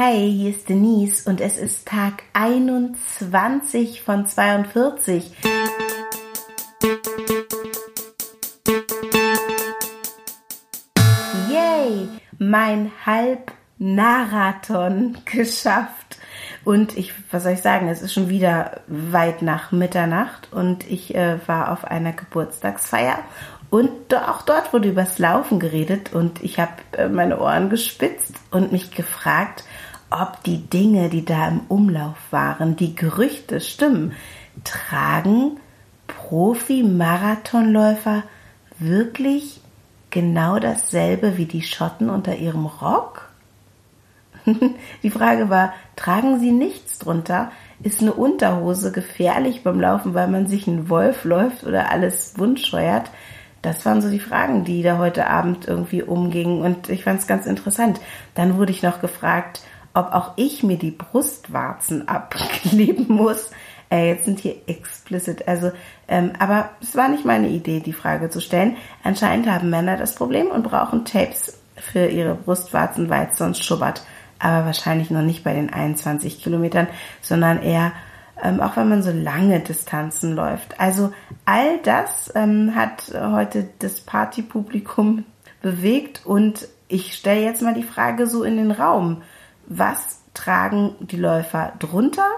Hi, hier ist Denise und es ist Tag 21 von 42. Yay, mein Halbmarathon geschafft. Und ich, was soll ich sagen, es ist schon wieder weit nach Mitternacht und ich äh, war auf einer Geburtstagsfeier und auch dort wurde übers Laufen geredet und ich habe äh, meine Ohren gespitzt und mich gefragt, ob die Dinge, die da im Umlauf waren, die Gerüchte stimmen. Tragen Profi-Marathonläufer wirklich genau dasselbe wie die Schotten unter ihrem Rock? die Frage war, tragen sie nichts drunter? Ist eine Unterhose gefährlich beim Laufen, weil man sich ein Wolf läuft oder alles wundscheuert? Das waren so die Fragen, die da heute Abend irgendwie umgingen und ich fand es ganz interessant. Dann wurde ich noch gefragt, ob auch ich mir die Brustwarzen abkleben muss. Äh, jetzt sind hier explicit, also, ähm, aber es war nicht meine Idee, die Frage zu stellen. Anscheinend haben Männer das Problem und brauchen Tapes für ihre Brustwarzen, weil es sonst schubbert. Aber wahrscheinlich noch nicht bei den 21 Kilometern, sondern eher ähm, auch wenn man so lange Distanzen läuft. Also all das ähm, hat heute das Partypublikum bewegt und ich stelle jetzt mal die Frage so in den Raum. Was tragen die Läufer drunter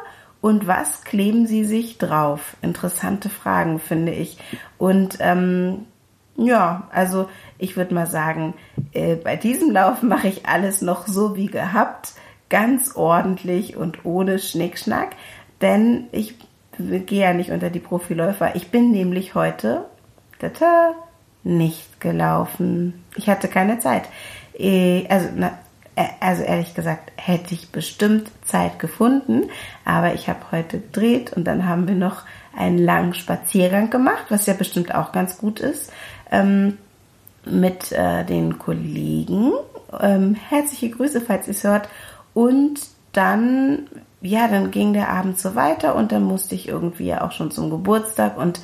und was kleben sie sich drauf? Interessante Fragen, finde ich. Und ähm, ja, also ich würde mal sagen, äh, bei diesem Lauf mache ich alles noch so wie gehabt, ganz ordentlich und ohne Schnickschnack denn ich gehe ja nicht unter die Profiläufer. Ich bin nämlich heute tata, nicht gelaufen. Ich hatte keine Zeit. Äh, also, na, also ehrlich gesagt, hätte ich bestimmt Zeit gefunden, aber ich habe heute gedreht und dann haben wir noch einen langen Spaziergang gemacht, was ja bestimmt auch ganz gut ist, ähm, mit äh, den Kollegen. Ähm, herzliche Grüße, falls ihr es hört. Und dann ja, dann ging der Abend so weiter und dann musste ich irgendwie auch schon zum Geburtstag und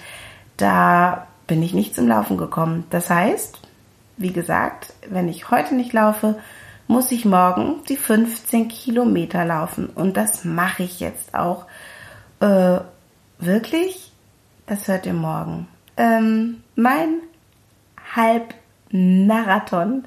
da bin ich nicht zum Laufen gekommen. Das heißt, wie gesagt, wenn ich heute nicht laufe, muss ich morgen die 15 Kilometer laufen und das mache ich jetzt auch. Äh, wirklich? Das hört ihr morgen. Ähm, mein Halbmarathon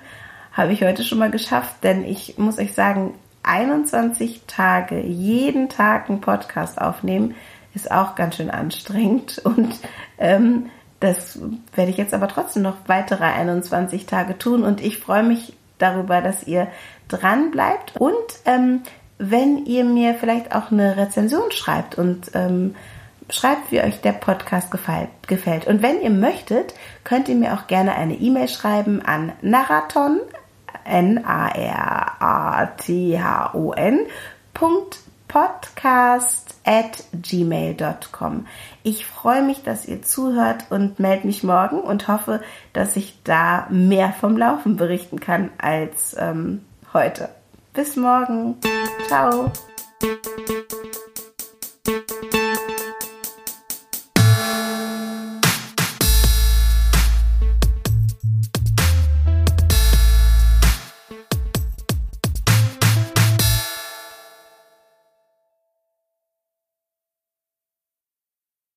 habe ich heute schon mal geschafft, denn ich muss euch sagen, 21 Tage jeden Tag einen Podcast aufnehmen, ist auch ganz schön anstrengend. Und ähm, das werde ich jetzt aber trotzdem noch weitere 21 Tage tun. Und ich freue mich darüber, dass ihr dran bleibt. Und ähm, wenn ihr mir vielleicht auch eine Rezension schreibt und ähm, schreibt, wie euch der Podcast gefällt. Und wenn ihr möchtet, könnt ihr mir auch gerne eine E-Mail schreiben an naraton N-A-R-A-T-H-O-N podcast at gmail.com. Ich freue mich, dass ihr zuhört und melde mich morgen und hoffe, dass ich da mehr vom Laufen berichten kann als ähm, heute. Bis morgen. Ciao.